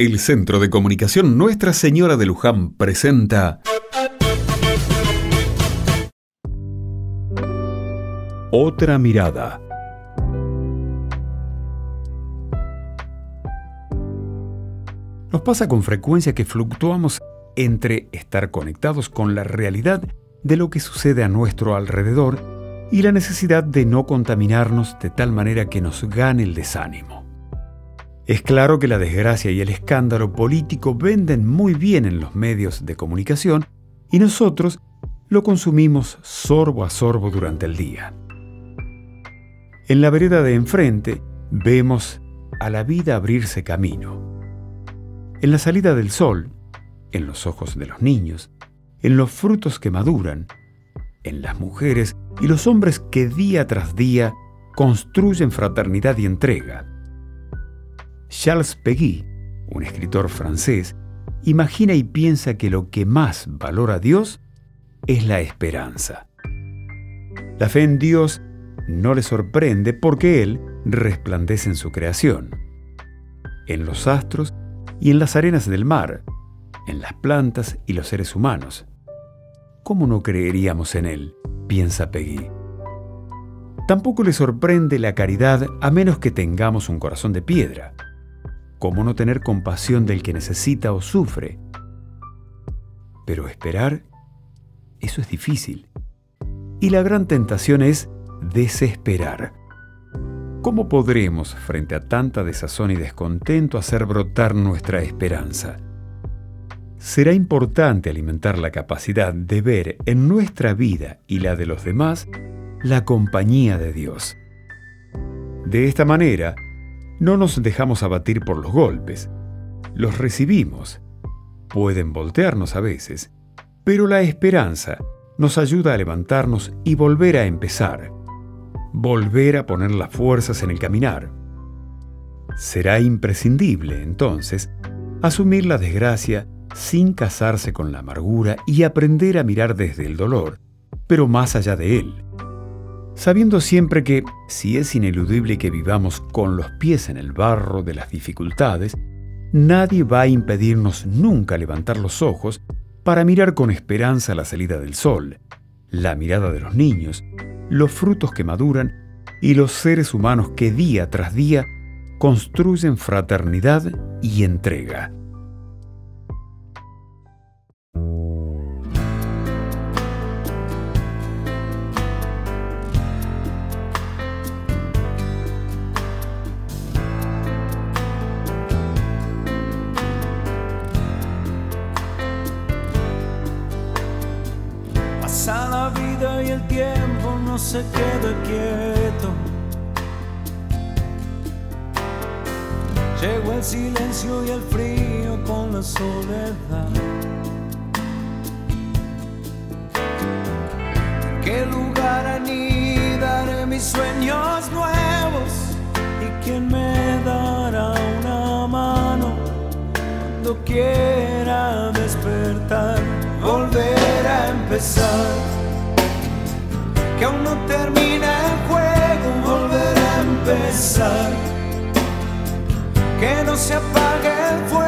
El Centro de Comunicación Nuestra Señora de Luján presenta Otra mirada. Nos pasa con frecuencia que fluctuamos entre estar conectados con la realidad de lo que sucede a nuestro alrededor y la necesidad de no contaminarnos de tal manera que nos gane el desánimo. Es claro que la desgracia y el escándalo político venden muy bien en los medios de comunicación y nosotros lo consumimos sorbo a sorbo durante el día. En la vereda de enfrente vemos a la vida abrirse camino. En la salida del sol, en los ojos de los niños, en los frutos que maduran, en las mujeres y los hombres que día tras día construyen fraternidad y entrega. Charles Peguy, un escritor francés, imagina y piensa que lo que más valora Dios es la esperanza. La fe en Dios no le sorprende porque Él resplandece en su creación, en los astros y en las arenas del mar, en las plantas y los seres humanos. ¿Cómo no creeríamos en Él? piensa Peggy. Tampoco le sorprende la caridad a menos que tengamos un corazón de piedra. ¿Cómo no tener compasión del que necesita o sufre? Pero esperar, eso es difícil. Y la gran tentación es desesperar. ¿Cómo podremos, frente a tanta desazón y descontento, hacer brotar nuestra esperanza? será importante alimentar la capacidad de ver en nuestra vida y la de los demás la compañía de Dios. De esta manera, no nos dejamos abatir por los golpes, los recibimos, pueden voltearnos a veces, pero la esperanza nos ayuda a levantarnos y volver a empezar, volver a poner las fuerzas en el caminar. Será imprescindible, entonces, asumir la desgracia sin casarse con la amargura y aprender a mirar desde el dolor, pero más allá de él. Sabiendo siempre que, si es ineludible que vivamos con los pies en el barro de las dificultades, nadie va a impedirnos nunca levantar los ojos para mirar con esperanza la salida del sol, la mirada de los niños, los frutos que maduran y los seres humanos que día tras día construyen fraternidad y entrega. Se queda quieto. Llegó el silencio y el frío con la soledad. ¿En qué lugar anidaré mis sueños nuevos? ¿Y quién me dará una mano cuando quiera despertar? Volver a empezar. Que aún no termina el juego, volver a empezar. Que no se apague el fuego,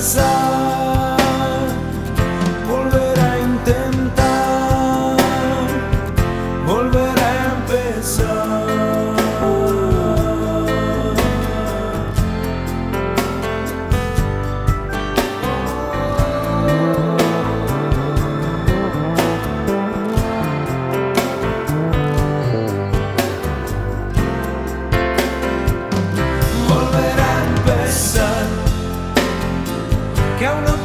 desire. que no